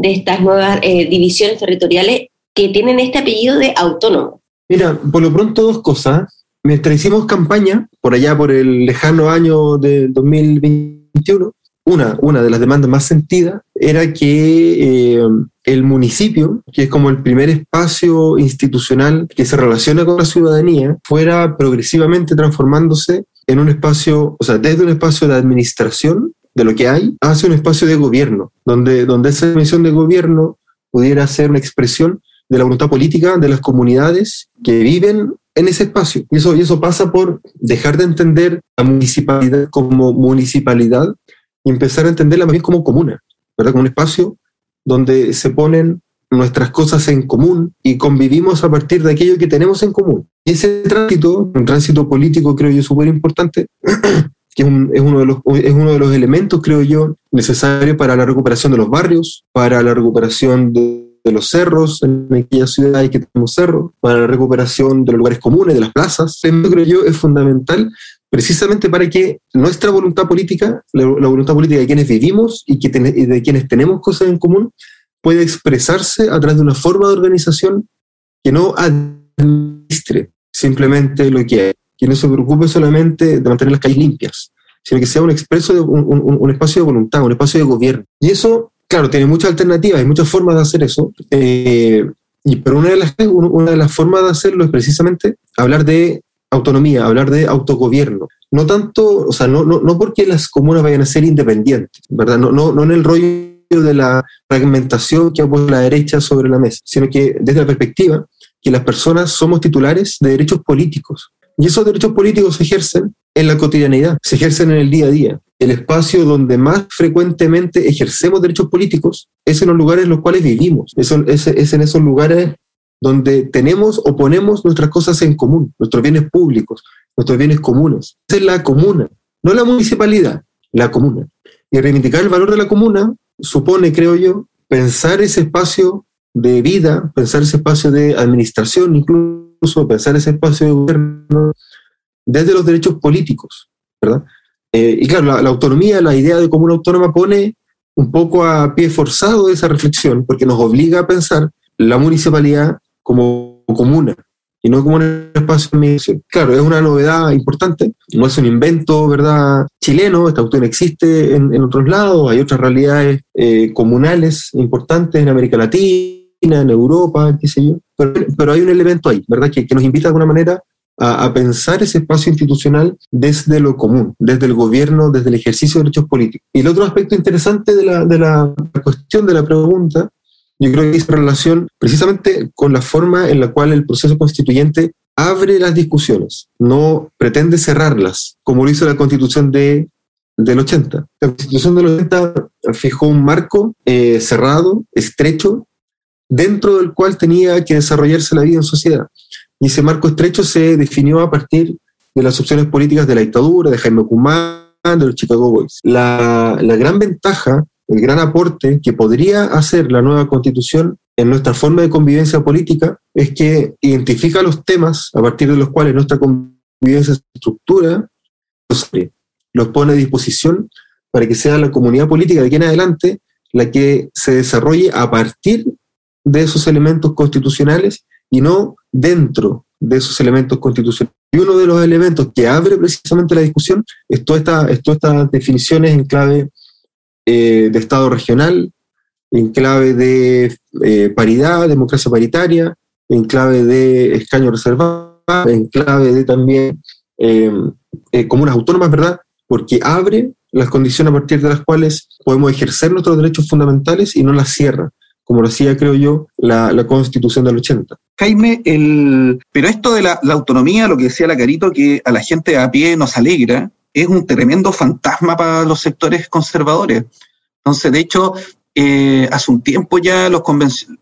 estas nuevas eh, divisiones territoriales que tienen este apellido de autónomo. Mira, por lo pronto dos cosas. Mientras hicimos campaña, por allá por el lejano año de 2021, una, una de las demandas más sentidas era que eh, el municipio, que es como el primer espacio institucional que se relaciona con la ciudadanía, fuera progresivamente transformándose en un espacio, o sea, desde un espacio de administración de lo que hay hacia un espacio de gobierno, donde, donde esa misión de gobierno pudiera ser una expresión de la voluntad política de las comunidades que viven en ese espacio. Y eso, y eso pasa por dejar de entender la municipalidad como municipalidad y empezar a entenderla más bien como comuna, ¿verdad? Como un espacio donde se ponen nuestras cosas en común y convivimos a partir de aquello que tenemos en común. Y ese tránsito, un tránsito político creo yo súper importante, *clears throat* que es, uno de los, es uno de los elementos, creo yo, necesarios para la recuperación de los barrios, para la recuperación de, los cerros, en aquellas ciudades que tenemos cerros, para la recuperación de los lugares comunes, de las plazas. Eso creo yo es fundamental precisamente para que nuestra voluntad política, la, voluntad política de quienes vivimos y, de quienes tenemos cosas en común, pueda expresarse a través de una forma de organización que no administre simplemente lo que hay, que no se preocupe solamente de mantener las calles limpias, sino que sea un, espacio de voluntad, un espacio de gobierno. Y eso, claro, tiene muchas alternativas, hay muchas formas de hacer eso. Eh, y, pero una de las formas de hacerlo es precisamente hablar de autonomía, hablar de autogobierno. No tanto, o sea, no, no, no porque las comunas vayan a ser independientes, ¿verdad? No, no, no en el rollo de la fragmentación que ha puesto la derecha sobre la mesa, sino que desde la perspectiva que las personas somos titulares de derechos políticos. Y esos derechos políticos se ejercen en la cotidianidad, se ejercen en el día a día. El espacio donde más frecuentemente ejercemos derechos políticos es en los lugares en los cuales vivimos, es, en esos lugares donde tenemos o ponemos nuestras cosas en común, nuestros bienes públicos, nuestros bienes comunes. Es la comuna, no la municipalidad, la comuna. Y reivindicar el valor de la comuna supone, creo yo, pensar ese espacio de vida, pensar ese espacio de administración, incluso pensar ese espacio de gobierno desde los derechos políticos, ¿verdad? Eh, y claro, la, la, autonomía, la idea de comuna autónoma pone un poco a pie forzado esa reflexión, porque nos obliga a pensar la municipalidad como comuna y no como un espacio de mediación. Claro, es una novedad importante, no es un invento, ¿verdad? Chileno, esta cuestión existe en, otros lados, hay otras realidades eh, comunales importantes en América Latina, en Europa, qué sé yo, pero, hay un elemento ahí, ¿verdad? Que, que nos invita de alguna manera a, pensar ese espacio institucional desde lo común, desde el gobierno, desde el ejercicio de derechos políticos. Y el otro aspecto interesante de la, de la cuestión de la pregunta yo creo que es relación precisamente con la forma en la cual el proceso constituyente abre las discusiones, no pretende cerrarlas, como lo hizo la constitución de, del 80. La constitución del 80 fijó un marco eh, cerrado, estrecho, dentro del cual tenía que desarrollarse la vida en sociedad. Y ese marco estrecho se definió a partir de las opciones políticas de la dictadura, de Jaime Kumán, de los Chicago Boys. La, la gran ventaja el gran aporte que podría hacer la nueva constitución en nuestra forma de convivencia política es que identifica los temas a partir de los cuales nuestra esa estructura, los pone a disposición para que sea la comunidad política de aquí en adelante la que se desarrolle a partir de esos elementos constitucionales y no dentro de esos elementos constitucionales. Y uno de los elementos que abre precisamente la discusión es todas estas definiciones en clave eh, de Estado regional, en clave de eh, paridad, democracia paritaria, en clave de escaño reservado, en clave de también eh, comunas autónomas, ¿verdad? Porque abre las condiciones a partir de las cuales podemos ejercer nuestros derechos fundamentales y no las cierra como lo hacía, creo yo, la, Constitución del 80. Jaime, el, pero esto de la, autonomía, lo que decía la Carito, que a la gente a pie nos alegra, es un tremendo fantasma para los sectores conservadores. Entonces, de hecho, eh, hace un tiempo ya los,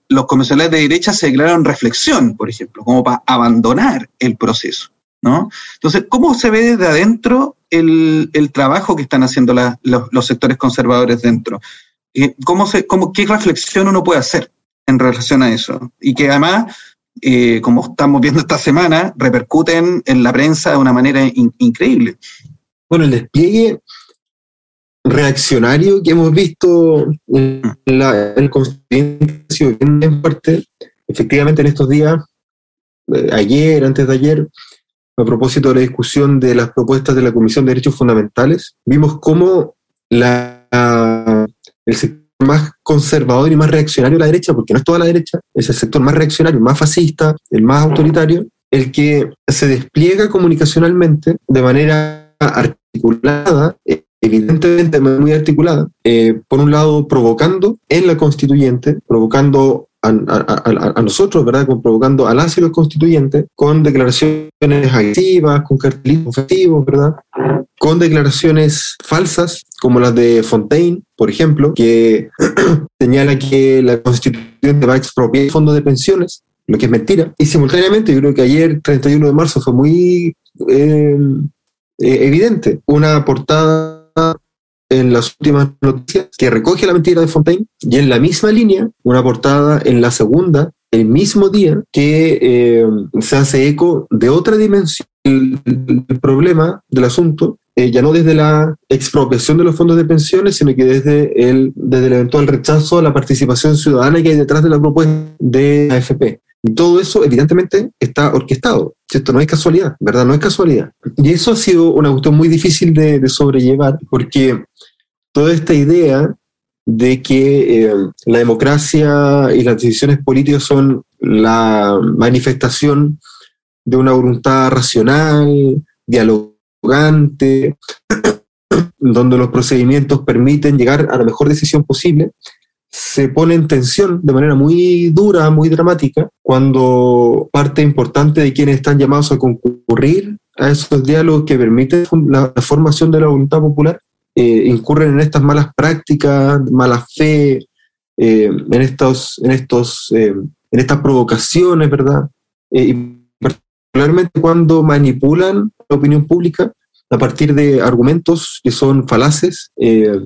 los convencionales de derecha se declararon reflexión, por ejemplo, como para abandonar el proceso. ¿no? Entonces, ¿cómo se ve desde adentro el, trabajo que están haciendo los, sectores conservadores dentro? ¿cómo se, cómo, ¿qué reflexión uno puede hacer en relación a eso? Y que además, eh, como estamos viendo esta semana, repercuten en la prensa de una manera increíble. Bueno, el despliegue reaccionario que hemos visto en, la, el constituyente bien fuerte. Efectivamente, en estos días, eh, ayer, antes de ayer, a propósito de la discusión de las propuestas de la Comisión de Derechos Fundamentales, vimos cómo la el sector más conservador y más reaccionario de la derecha, porque no es toda la derecha, es el sector más reaccionario, más fascista, el más autoritario, el que se despliega comunicacionalmente de manera articulada, evidentemente muy articulada, eh, por un lado provocando en la constituyente, provocando a, nosotros, ¿verdad? provocando a las y los constituyentes con declaraciones agresivas, con cartelismos ofensivos, ¿verdad? Con declaraciones falsas, como las de Fontaine, por ejemplo, que *clears throat* señala que la constituyente va a expropiar fondos de pensiones, lo que es mentira. Y simultáneamente, yo creo que ayer, 31 de marzo, fue muy eh, eh, evidente, una portada en las últimas noticias que recoge la mentira de Fontaine y en la misma línea una portada en la segunda el mismo día que eh, se hace eco de otra dimensión del, problema del asunto eh, ya no desde la expropiación de los fondos de pensiones, sino que desde el, desde el eventual rechazo a la participación ciudadana que hay detrás de la propuesta de AFP. Todo eso, evidentemente, está orquestado. Esto no es casualidad, ¿verdad? No es casualidad. Y eso ha sido una cuestión muy difícil de, de sobrellevar, porque toda esta idea de que eh, la democracia y las decisiones políticas son la manifestación de una voluntad racional, dialogante, *coughs* donde los procedimientos permiten llegar a la mejor decisión posible, se pone en tensión de manera muy dura, muy dramática, cuando parte importante de quienes están llamados a concurrir a esos diálogos que permiten la formación de la voluntad popular eh, incurren en estas malas prácticas, mala fe, eh, en, estos, en, estos, eh, en estas provocaciones, ¿verdad? y particularmente cuando manipulan la opinión pública a partir de argumentos que son falaces,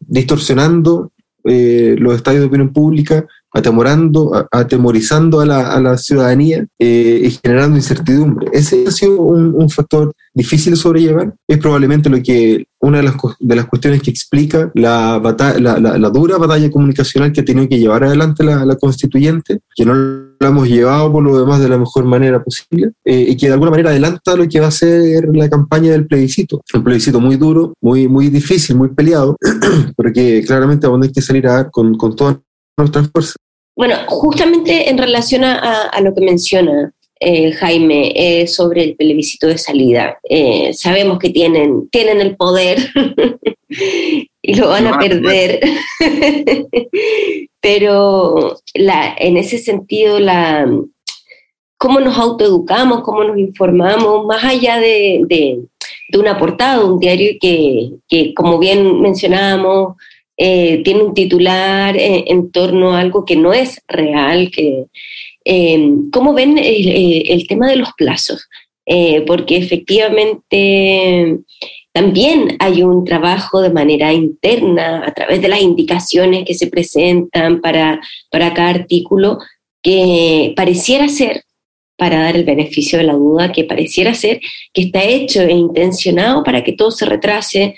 distorsionando los estadios de opinión pública, atemorando, atemorizando a la, a la ciudadanía eh, y generando incertidumbre. Ese ha sido un, factor difícil de sobrellevar. Es probablemente lo que una de las, de las cuestiones que explica la, la, la, dura batalla comunicacional que ha tenido que llevar adelante la, constituyente, que no la hemos llevado por lo demás de la mejor manera posible eh, y que de alguna manera adelanta lo que va a ser la campaña del plebiscito. Un plebiscito muy duro, muy, muy difícil, muy peleado, *clears throat* pero que claramente a donde hay que salir a dar con, con todas nuestras fuerzas. Bueno, justamente en relación a, lo que menciona eh, Jaime eh, sobre el plebiscito de salida, eh, sabemos que tienen, tienen el poder *laughs* y lo van a perder, *laughs* pero en ese sentido, la, cómo nos autoeducamos, cómo nos informamos, más allá de, de, de una portada, un diario que, que, como bien mencionábamos, eh, tiene un titular eh, en torno a algo que no es real. Que, eh, ¿Cómo ven el, tema de los plazos? porque efectivamente también hay un trabajo de manera interna a través de las indicaciones que se presentan para, para cada artículo que pareciera ser para dar el beneficio de la duda que pareciera ser que está hecho e intencionado para que todo se retrase,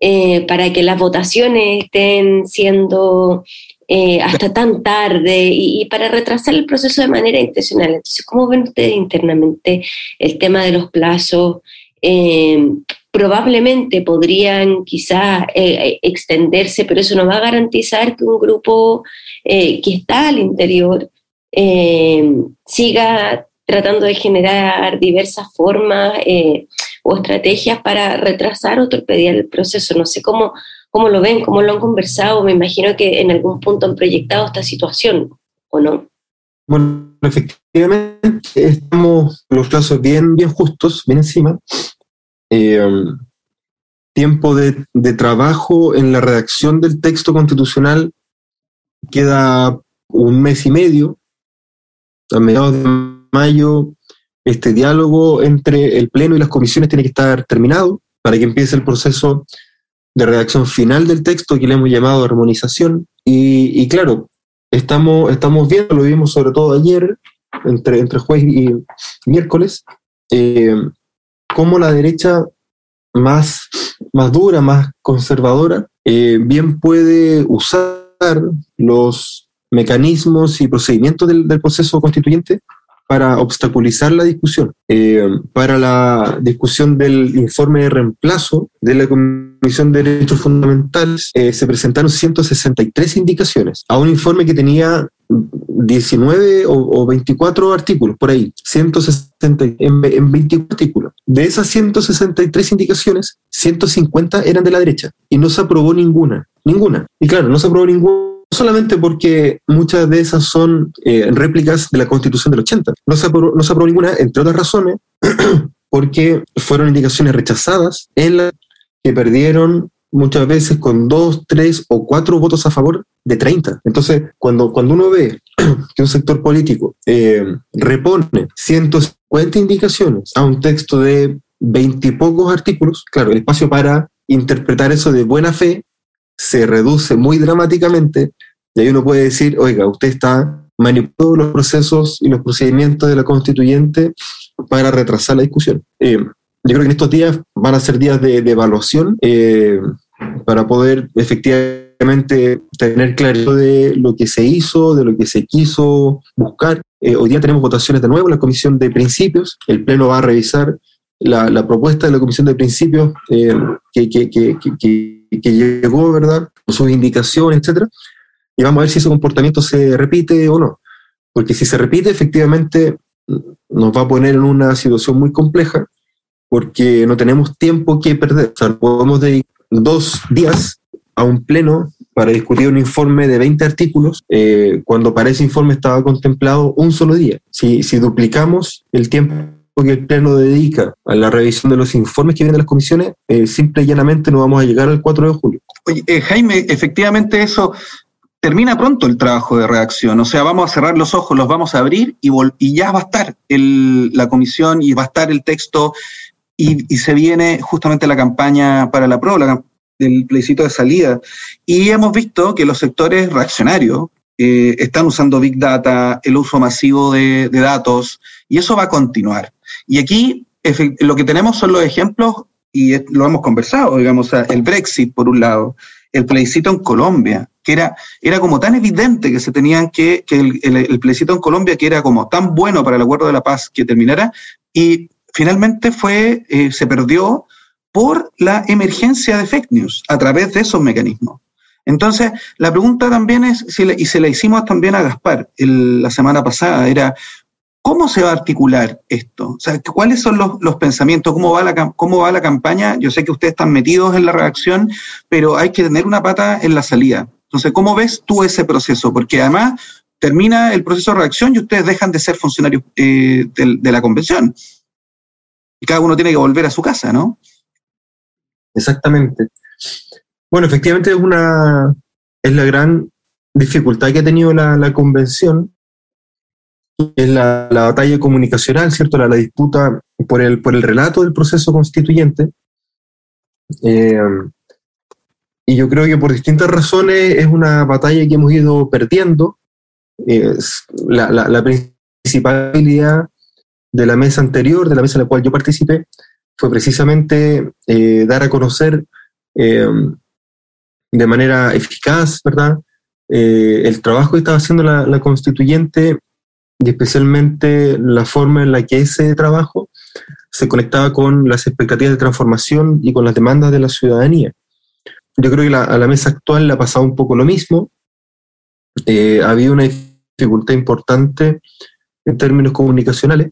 eh, para que las votaciones estén siendo eh, hasta tan tarde y, para retrasar el proceso de manera intencional. Entonces, ¿cómo ven ustedes internamente el tema de los plazos? Eh, probablemente podrían quizás extenderse, pero eso no va a garantizar que un grupo que está al interior siga tratando de generar diversas formas eh, o estrategias para retrasar o torpedear el proceso. No sé cómo, cómo lo ven, cómo lo han conversado. Me imagino que en algún punto han proyectado esta situación, ¿o no? Bueno, efectivamente, estamos los plazos bien, bien justos, bien encima. Eh, tiempo de, de, trabajo en la redacción del texto constitucional queda un mes y medio, a mediados de mayo este diálogo entre el Pleno y las comisiones tiene que estar terminado para que empiece el proceso de redacción final del texto que le hemos llamado armonización. Y, claro, estamos, estamos viendo, lo vimos sobre todo ayer, entre, entre jueves y miércoles, eh, cómo la derecha más, más dura, más conservadora, eh, bien puede usar los mecanismos y procedimientos del, del proceso constituyente para obstaculizar la discusión. Eh, para la discusión del informe de reemplazo de la Comisión de Derechos Fundamentales eh, se presentaron 163 indicaciones a un informe que tenía 19 o, 24 artículos, por ahí, 160 en, en 24 artículos. De esas 163 indicaciones, 150 eran de la derecha y no se aprobó ninguna, ninguna. Y claro, no se aprobó ninguna solamente porque muchas de esas son eh, réplicas de la Constitución del 80. No se, aprobó, no se aprobó ninguna, entre otras razones, *clears throat* porque fueron indicaciones rechazadas en la que perdieron muchas veces con dos, tres o cuatro votos a favor de 30. Entonces, cuando, cuando uno ve *clears throat* que un sector político eh, repone 150 indicaciones a un texto de 20 y pocos artículos, claro, el espacio para interpretar eso de buena fe se reduce muy dramáticamente y ahí uno puede decir, oiga, usted está manipulando los procesos y los procedimientos de la constituyente para retrasar la discusión. Eh, yo creo que en estos días van a ser días de, evaluación eh, para poder efectivamente tener claridad de lo que se hizo, de lo que se quiso buscar. Eh, hoy día tenemos votaciones de nuevo en la Comisión de Principios. El Pleno va a revisar la, propuesta de la Comisión de Principios que, que, que, que, llegó, ¿verdad? Sus indicaciones, etcétera. Y vamos a ver si ese comportamiento se repite o no. Porque si se repite, efectivamente nos va a poner en una situación muy compleja porque no tenemos tiempo que perder. O sea, podemos dedicar dos días a un pleno para discutir un informe de 20 artículos, eh, cuando para ese informe estaba contemplado un solo día. Si, si duplicamos el tiempo que el Pleno dedica a la revisión de los informes que vienen de las comisiones, eh, simple y llanamente no vamos a llegar al 4 de julio. Oye, eh, Jaime, efectivamente eso termina pronto el trabajo de redacción, o sea, vamos a cerrar los ojos, los vamos a abrir y, ya va a estar la comisión y va a estar el texto y, se viene justamente la campaña para la prueba, del plebiscito de salida. Y hemos visto que los sectores reaccionarios eh, están usando Big Data, el uso masivo de, datos, y eso va a continuar. Y aquí lo que tenemos son los ejemplos, y lo hemos conversado, digamos, el Brexit por un lado, el plebiscito en Colombia, que era, era como tan evidente que se tenían que, que el, el, plebiscito en Colombia, que era como tan bueno para el acuerdo de la paz que terminara, y finalmente fue, eh, se perdió por la emergencia de fake news a través de esos mecanismos. Entonces, la pregunta también es, y se la hicimos también a Gaspar la semana pasada, era, ¿Cómo se va a articular esto? O sea, ¿cuáles son los, pensamientos? ¿Cómo va, la, ¿Cómo va la campaña? Yo sé que ustedes están metidos en la redacción, pero hay que tener una pata en la salida. Entonces, ¿cómo ves tú ese proceso? Porque además termina el proceso de redacción y ustedes dejan de ser funcionarios eh, de, la convención. Y cada uno tiene que volver a su casa, ¿no? Exactamente. Bueno, efectivamente es la gran dificultad que ha tenido la, convención es la, batalla comunicacional, ¿cierto? La, disputa por el, por el relato del proceso constituyente. Eh, y yo creo que por distintas razones es una batalla que hemos ido perdiendo. la, la, principal habilidad de la mesa anterior, de la mesa en la cual yo participé, fue precisamente eh, dar a conocer eh, de manera eficaz, ¿verdad? Eh, el trabajo que estaba haciendo la, constituyente y especialmente la forma en la que ese trabajo se conectaba con las expectativas de transformación y con las demandas de la ciudadanía. Yo creo que a la mesa actual le ha pasado un poco lo mismo. ha habido una dificultad importante en términos comunicacionales.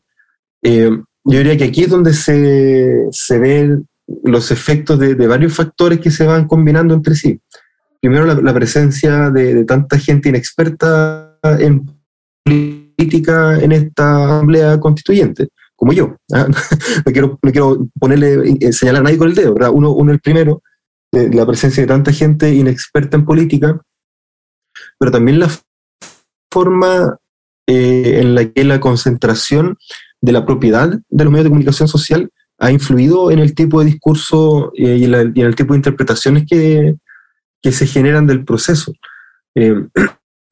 Eh, yo diría que aquí es donde se, se ven los efectos de, de, varios factores que se van combinando entre sí. Primero, la, la presencia de, de, tanta gente inexperta en política en esta asamblea constituyente, como yo. ¿ah? *laughs* no, quiero, no quiero ponerle, eh, señalar a nadie con el dedo, ¿verdad? Uno, uno el primero, de la presencia de tanta gente inexperta en política, pero también la forma eh, en la que la concentración de la propiedad de los medios de comunicación social ha influido en el tipo de discurso eh, y, en la, y, en el tipo de interpretaciones que, que se generan del proceso. Eh,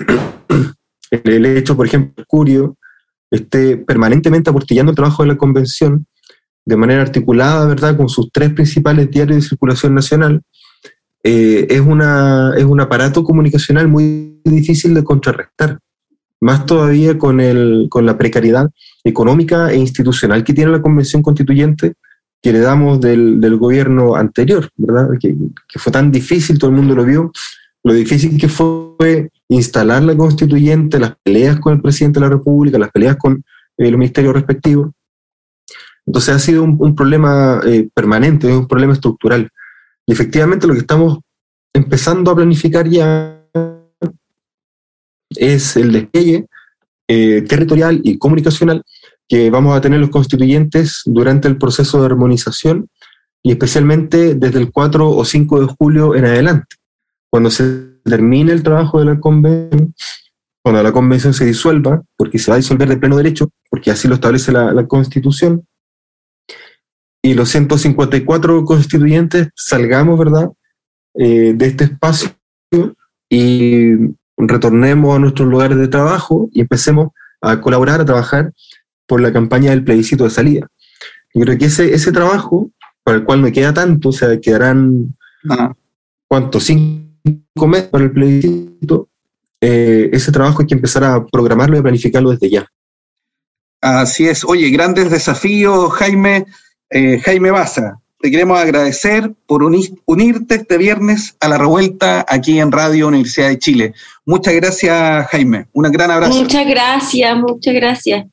*clears throat* el, hecho, por ejemplo, Curio esté permanentemente aportillando el trabajo de la convención de manera articulada, ¿verdad?, con sus tres principales diarios de circulación nacional, eh, es, una, es un aparato comunicacional muy difícil de contrarrestar más todavía con, el, con la precariedad económica e institucional que tiene la Convención Constituyente que heredamos del, del gobierno anterior, ¿verdad? Que, fue tan difícil, todo el mundo lo vio, lo difícil que fue instalar la constituyente, las peleas con el presidente de la República, las peleas con eh, los ministerios respectivos. Entonces ha sido un, un problema eh, permanente, es un problema estructural. Y efectivamente lo que estamos empezando a planificar ya es el despliegue eh, territorial y comunicacional que vamos a tener los constituyentes durante el proceso de armonización y especialmente desde el 4 o 5 de julio en adelante, cuando se termine el trabajo de la convención, cuando la convención se disuelva, porque se va a disolver de pleno derecho, porque así lo establece la, la constitución, y los 154 constituyentes salgamos, ¿verdad?, eh, de este espacio y retornemos a nuestros lugares de trabajo y empecemos a colaborar, a trabajar por la campaña del plebiscito de salida. Yo creo que ese, ese trabajo, para el cual me queda tanto, o sea, quedarán, ah. ¿cuánto? Cinco meses para el plebiscito. Eh, ese trabajo hay que empezar a programarlo y a planificarlo desde ya. Así es. Oye, grandes desafíos, Jaime, eh, Jaime Baza te queremos agradecer por unir, unirte este viernes a la revuelta aquí en Radio Universidad de Chile. Muchas gracias, Jaime. Un gran abrazo. Muchas gracias, muchas gracias.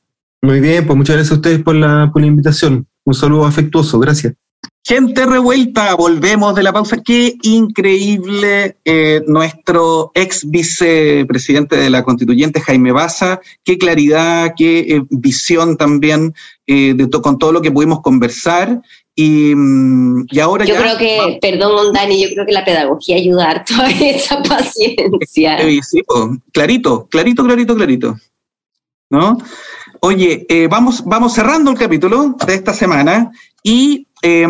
Muy bien, pues muchas gracias a ustedes por la, por la invitación. Un saludo afectuoso, gracias. Gente revuelta, volvemos de la pausa. Qué increíble eh, nuestro ex vicepresidente de la constituyente, Jaime Baza. Qué claridad, qué eh, visión también eh, de to con todo lo que pudimos conversar. Y, mm, y ahora yo ya, creo que, vamos. perdón, Dani, yo creo que la pedagogía ayuda a toda esa *laughs* paciencia. Sí, clarito, clarito, clarito, clarito. ¿No? Oye, eh, vamos, vamos cerrando el capítulo de esta semana y eh,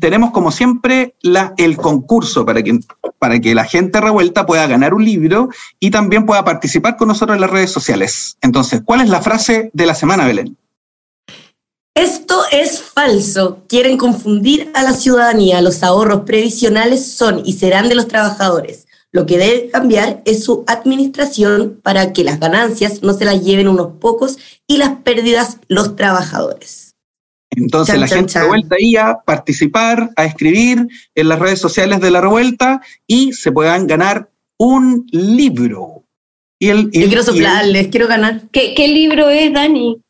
tenemos como siempre la, el concurso para que, para que la gente revuelta pueda ganar un libro y también pueda participar con nosotros en las redes sociales. Entonces, ¿cuál es la frase de la semana, Belén? Esto es falso. Quieren confundir a la ciudadanía. Los ahorros previsionales son y serán de los trabajadores. Lo que debe cambiar es su administración para que las ganancias no se las lleven unos pocos y las pérdidas los trabajadores. Entonces chan, la chan, gente chan. revuelta ahí a participar, a escribir en las redes sociales de la revuelta y se puedan ganar un libro. Y el, Yo quiero soplarles, quiero ganar. ¿Qué, ¿Qué libro es, Dani?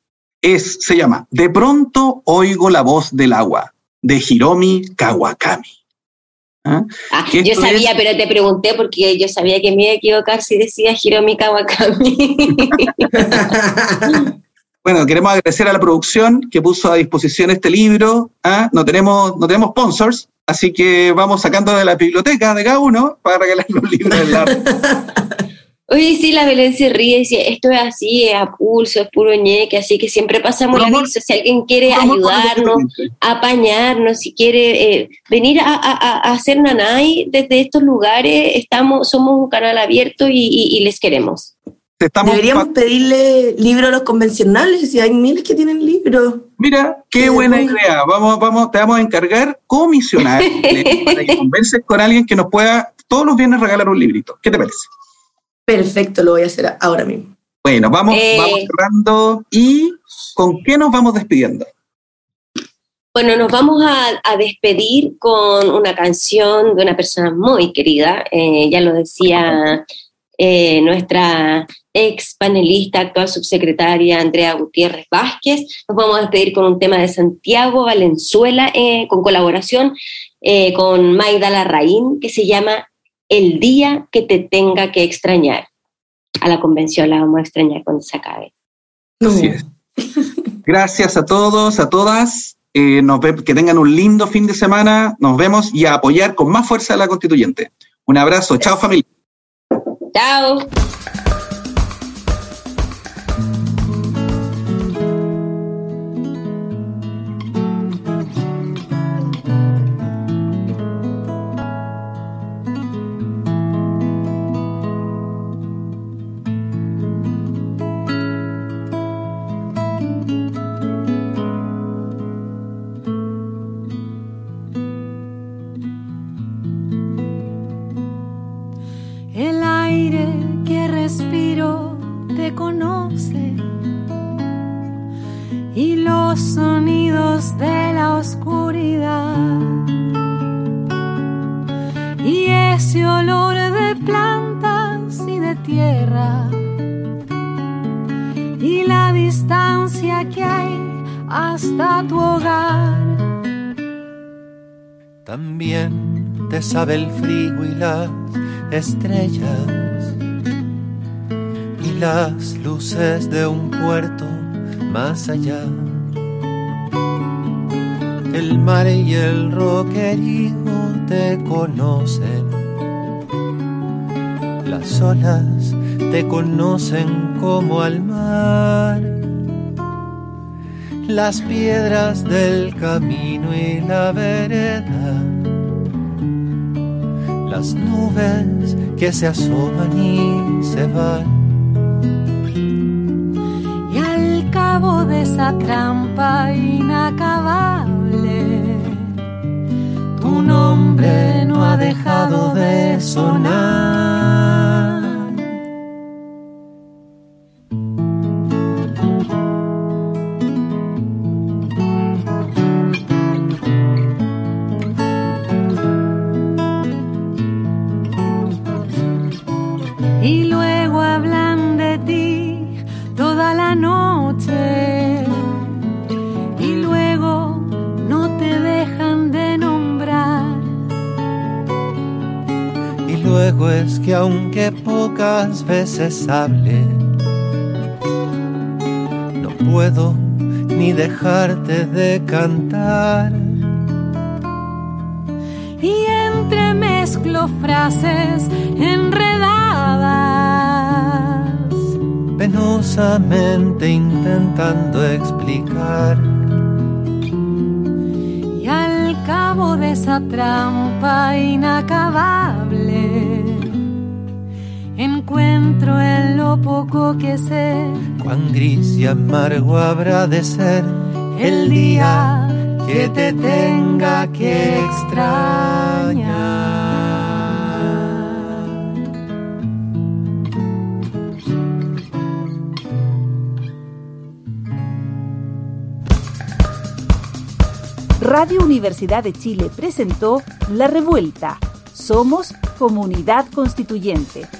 es, se llama De pronto oigo la voz del agua, de Hiromi Kawakami. ¿Ah? Ah, yo sabía, pero te pregunté porque yo sabía que me iba a equivocar si decía Hiromi Kawakami. *laughs* bueno, queremos agradecer a la producción que puso a disposición este libro. ¿ah? No, tenemos, no tenemos sponsors, así que vamos sacando de la biblioteca de cada uno para regalar los libros del lado. *laughs* Oye, sí, la Belén se ríe, dice, esto es así, es a pulso, es puro ñeque, así que siempre pasamos el aviso. Si alguien quiere ayudarnos, apañarnos, si quiere eh, venir a, a, a, hacer nanay desde estos lugares, estamos, somos un canal abierto y, y, y les queremos. Estamos Deberíamos pedirle libros a los convencionales, y hay miles que tienen libros. Mira, qué buena bueno. idea. Vamos, vamos, te vamos a encargar comisionar *laughs* eh, para que convences con alguien que nos pueda todos los viernes regalar un librito. ¿Qué te parece? Perfecto, lo voy a hacer ahora mismo. Bueno, vamos, Eh. vamos cerrando. ¿Y con qué nos vamos despidiendo? Bueno, nos vamos a, a despedir con una canción de una persona muy querida, eh, ya lo decía eh, nuestra ex panelista, actual subsecretaria Andrea Gutiérrez Vázquez. Nos vamos a despedir con un tema de Santiago Valenzuela, eh, con colaboración eh, con Maida Larraín, que se llama El día que te tenga que extrañar. A la convención la vamos a extrañar cuando se acabe. Así es. Gracias a todos, a todas. Eh, nos ve- que tengan un lindo fin de semana. Nos vemos y a apoyar con más fuerza a la constituyente. Un abrazo. Chao, familia. Chao. Sabe el frío y las estrellas y las luces de un puerto más allá. El mar y el roquerío te conocen, las olas te conocen como al mar. Las piedras del camino y la vereda las nubes que se asoman y se van. Y al cabo de esa trampa inacabable, tu nombre no ha dejado de sonar. Veces hable, no puedo ni dejarte de cantar. y entremezclo frases enredadas penosamente intentando explicar y al cabo de esa trampa inacabable encuentro en lo poco que sé cuán gris y amargo habrá de ser el día que te tenga que extrañar. Radio Universidad de Chile presentó La Revuelta. Somos Comunidad Constituyente.